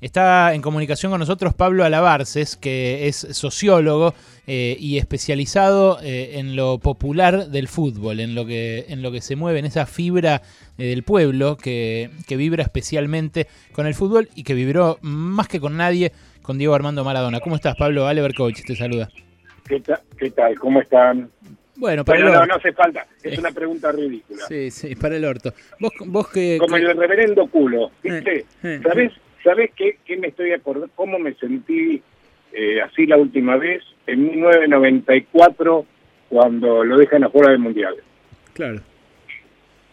Está en comunicación con nosotros Pablo Alabarces, que es sociólogo eh, y especializado eh, en lo popular del fútbol, en lo que, en lo que se mueve, en esa fibra eh, del pueblo que, que vibra especialmente con el fútbol y que vibró más que con nadie con Diego Armando Maradona. ¿Cómo estás, Pablo? Ale Berkovich te saluda. ¿Qué, ta- qué tal? ¿Cómo están? Bueno, para Pero el no, orto. no hace falta. Es una pregunta ridícula. Sí, sí, para el orto. Vos, vos que... Como el reverendo culo. ¿Viste? ¿Sabés, ¿sabés qué, qué me estoy acordando? ¿Cómo me sentí eh, así la última vez? En 1994, cuando lo dejan afuera del Mundial. Claro.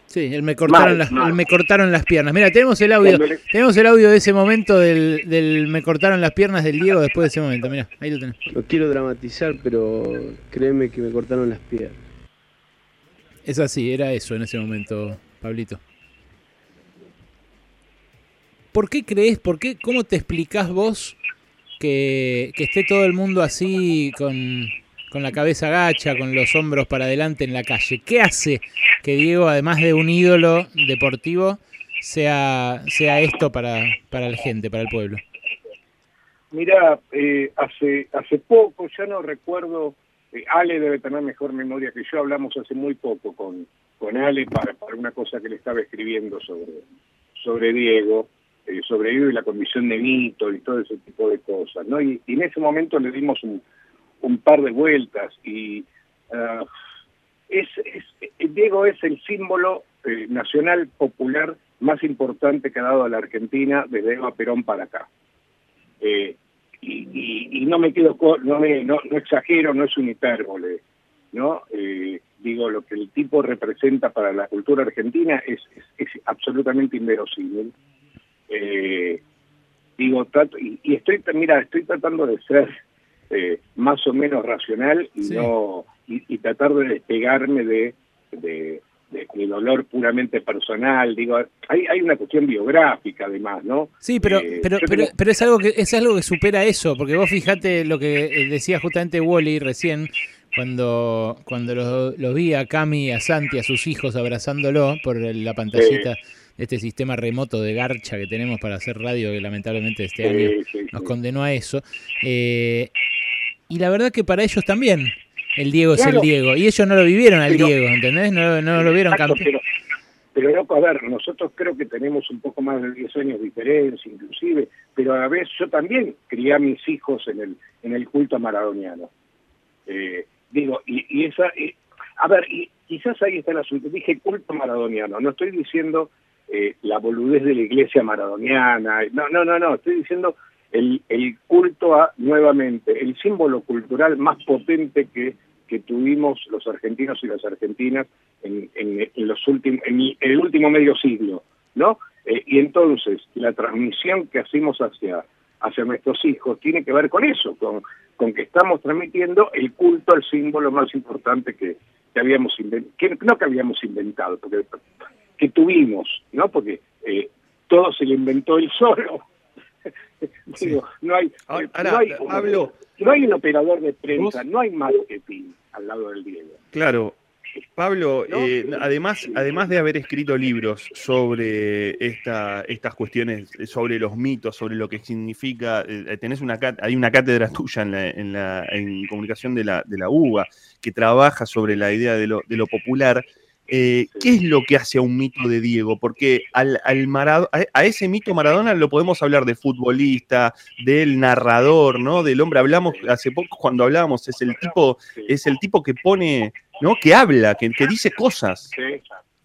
Sí, el me cortaron, Mal, las, mal. me cortaron las piernas. Mira, tenemos el audio, le- tenemos el audio de ese momento del, del me cortaron las piernas del Diego después de ese momento. Mira, ahí lo tenés. No quiero dramatizar, pero créeme que me cortaron las piernas. Es así, era eso en ese momento, Pablito. ¿Por qué crees, por qué, cómo te explicás vos que, que esté todo el mundo así con, con la cabeza gacha, con los hombros para adelante en la calle? ¿Qué hace que Diego, además de un ídolo deportivo, sea, sea esto para, para la gente, para el pueblo? Mira, eh, hace hace poco, ya no recuerdo, eh, Ale debe tener mejor memoria que yo, hablamos hace muy poco con, con Ale para, para una cosa que le estaba escribiendo sobre, sobre Diego, eh, sobre Diego y la condición de mito y todo ese tipo de cosas, ¿no? Y, en ese momento le dimos un, par de vueltas y ah, es, es, eh, Diego es el símbolo eh, nacional popular más importante que ha dado a la Argentina desde Eva Perón para acá. Eh, y, y- y no me quedo no me no, exagero no es un hipérbole no digo lo que el tipo representa para la cultura argentina es, es, es absolutamente inverosímil Eh, digo trato y, y estoy mira estoy tratando de ser eh, más o menos racional y Sí. no y, y tratar de despegarme de, de de mi dolor puramente personal digo hay hay una cuestión biográfica además no Sí, pero, Eh, pero, pero, pero es algo que es algo que supera eso, porque vos fijate lo que eh, decía justamente Wally recién cuando cuando los los vi a Cami y a Santi a sus hijos abrazándolo por la pantallita este sistema remoto de garcha que tenemos para hacer radio que lamentablemente este año nos condenó a eso. Eh, y la verdad que para ellos también el Diego es el Diego y ellos no lo vivieron al Pero- Diego, ¿entendés? No, no lo vieron Exacto, campeón. pero, pero loco, a ver, nosotros creo que tenemos un poco más de 10 años de diferencia, inclusive, pero a la vez yo también crié a mis hijos en el en el culto maradoniano. Eh, digo, y, y esa, y- a ver, y quizás ahí está el asunto. Dije culto maradoniano, no estoy diciendo eh, la boludez de la iglesia maradoniana, no, no, no, no, estoy diciendo el, el culto a, nuevamente, el símbolo cultural más potente que, que tuvimos los argentinos y las argentinas en, en, los últimos, en, el- en el último medio siglo, ¿no? Eh, y entonces, la transmisión que hacemos hacia, hacia nuestros hijos tiene que ver con eso, con, con que estamos transmitiendo el culto al símbolo más importante que, que habíamos inventado, que, no que habíamos inventado, porque que tuvimos, ¿no? Porque eh, todo se lo inventó él solo. Digo, no hay, Ahora, no hay, Pablo. no hay un operador de prensa, ¿Vos? no hay marketing al lado del Diego. Claro. Pablo, eh, además, además de haber escrito libros sobre esta, estas cuestiones, eh, sobre los mitos, sobre lo que significa, eh, tenés una hay una cátedra tuya en, la, en, la, en comunicación de la, de la UBA que trabaja sobre la idea de lo, de lo popular. Eh, ¿Qué es lo que hace a un mito de Diego? Porque al, al Marado- a, a ese mito Maradona lo podemos hablar de futbolista, del narrador, ¿no? Del hombre. Hablamos hace poco cuando hablábamos, es el tipo, es el tipo que pone, ¿no? Que habla, que, que dice cosas. Sí,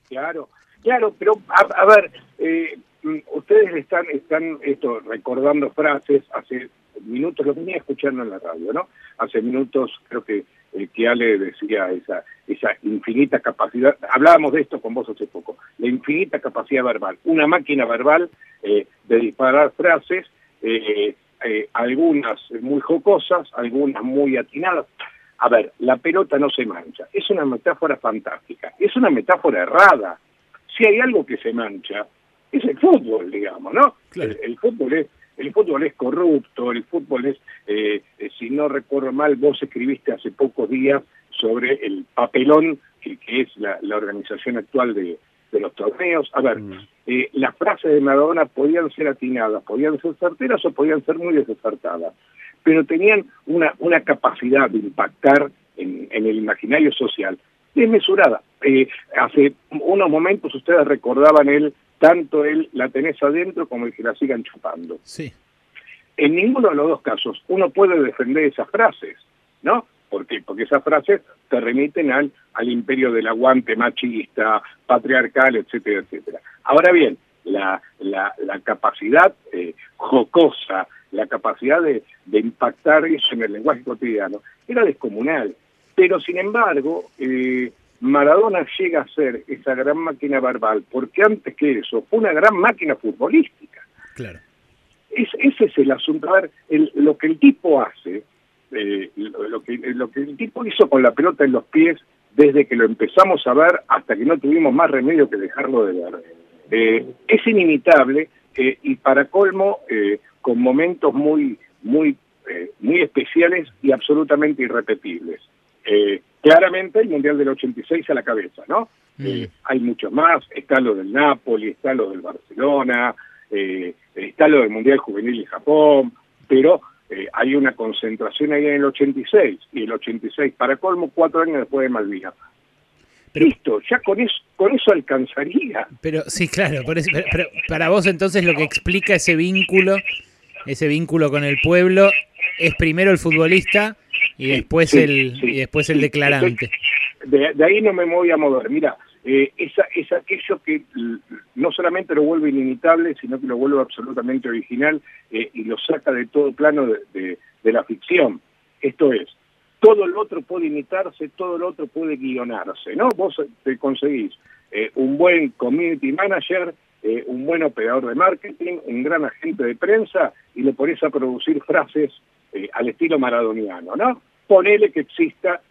claro, claro, pero a, a ver, eh, ustedes están, están esto, recordando frases hace minutos, lo venía escuchando en la radio, ¿no? Hace minutos creo que eh, que Ale decía esa, esa infinita capacidad, hablábamos de esto con vos hace poco, la infinita capacidad verbal, una máquina verbal eh, de disparar frases, eh, eh, algunas muy jocosas, algunas muy atinadas. A ver, la pelota no se mancha, es una metáfora fantástica, es una metáfora errada. Si hay algo que se mancha, es el fútbol, digamos, ¿no? Claro. El, el fútbol es el fútbol es corrupto, el fútbol es, eh, eh, si no recuerdo mal, vos escribiste hace pocos días sobre el papelón que, que es la, la organización actual de, de los torneos. A ver, Mm. eh, las frases de Maradona podían ser atinadas, podían ser certeras o podían ser muy desacertadas, pero tenían una, una capacidad de impactar en, el imaginario social desmesurada. Eh, hace unos momentos ustedes recordaban él, tanto él la tenés adentro como el que la sigan chupando. Sí. En ninguno de los dos casos uno puede defender esas frases, ¿no? ¿Por qué? Porque esas frases te remiten al, al imperio del aguante machista, patriarcal, etcétera, etcétera. Ahora bien, la, la, la capacidad eh, jocosa, la capacidad de, de, impactar eso en el lenguaje cotidiano, era descomunal. Pero sin embargo, eh, Maradona llega a ser esa gran máquina verbal, porque antes que eso fue una gran máquina futbolística. Claro. ese es el asunto. A ver, lo que el tipo hace, eh, lo, que, lo que el tipo hizo con la pelota en los pies desde que lo empezamos a ver hasta que no tuvimos más remedio que dejarlo de ver. Eh, es inimitable eh, y para colmo con momentos muy, muy, muy especiales y absolutamente irrepetibles. Claramente el Mundial del 86 a la cabeza, ¿no? Mm. hay muchos más, está lo del Napoli, está lo del Barcelona, está lo del Mundial Juvenil en Japón, pero eh, hay una concentración ahí en el 86, y el 86 para colmo, cuatro años después de Malvinas. Listo, ya con eso, con eso alcanzaría. Pero sí, claro, pero, para vos entonces lo que explica ese vínculo, ese vínculo con el pueblo, es primero el futbolista y después el y después el declarante. De, de, ahí no me voy a mover. Mira, eh, es aquello que no solamente lo vuelve inimitable, sino que lo vuelve absolutamente original eh, y lo saca de todo plano de, la ficción. Esto es, todo lo otro puede imitarse, todo lo otro puede guionarse, ¿no? Vos te conseguís eh, un buen community manager, eh, un buen operador de marketing, un gran agente de prensa y le pones a producir frases al estilo maradoniano, ¿no? Ponele que exista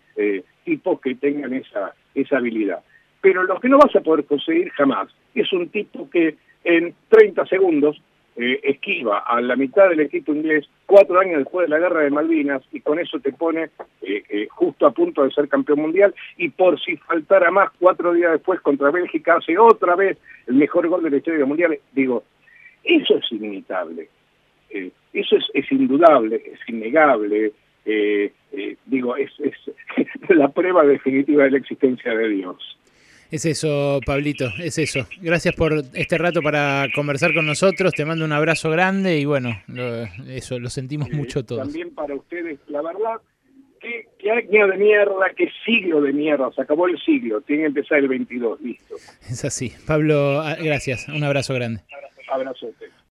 tipos que tengan esa, esa habilidad. Pero lo que no vas a poder conseguir jamás es un tipo que en 30 segundos eh, esquiva a la mitad del equipo inglés cuatro años después de la guerra de Malvinas y con eso te pone eh, eh, justo a punto de ser campeón mundial. Y por si faltara más cuatro días después contra Bélgica hace otra vez el mejor gol de la historia mundial. Digo, eso es inimitable, eso es, es, indudable, es innegable, digo, es, es la prueba definitiva de la existencia de Dios. Es eso, Pablito, es eso. Gracias por este rato para conversar con nosotros. Te mando un abrazo grande y bueno, eso, lo sentimos mucho todos. También para ustedes, la verdad, qué, año de mierda, qué siglo de mierda. Se acabó el siglo, tiene que empezar el 22, listo. Es así. Pablo, ah, gracias. Un abrazo grande. Abrazo a usted.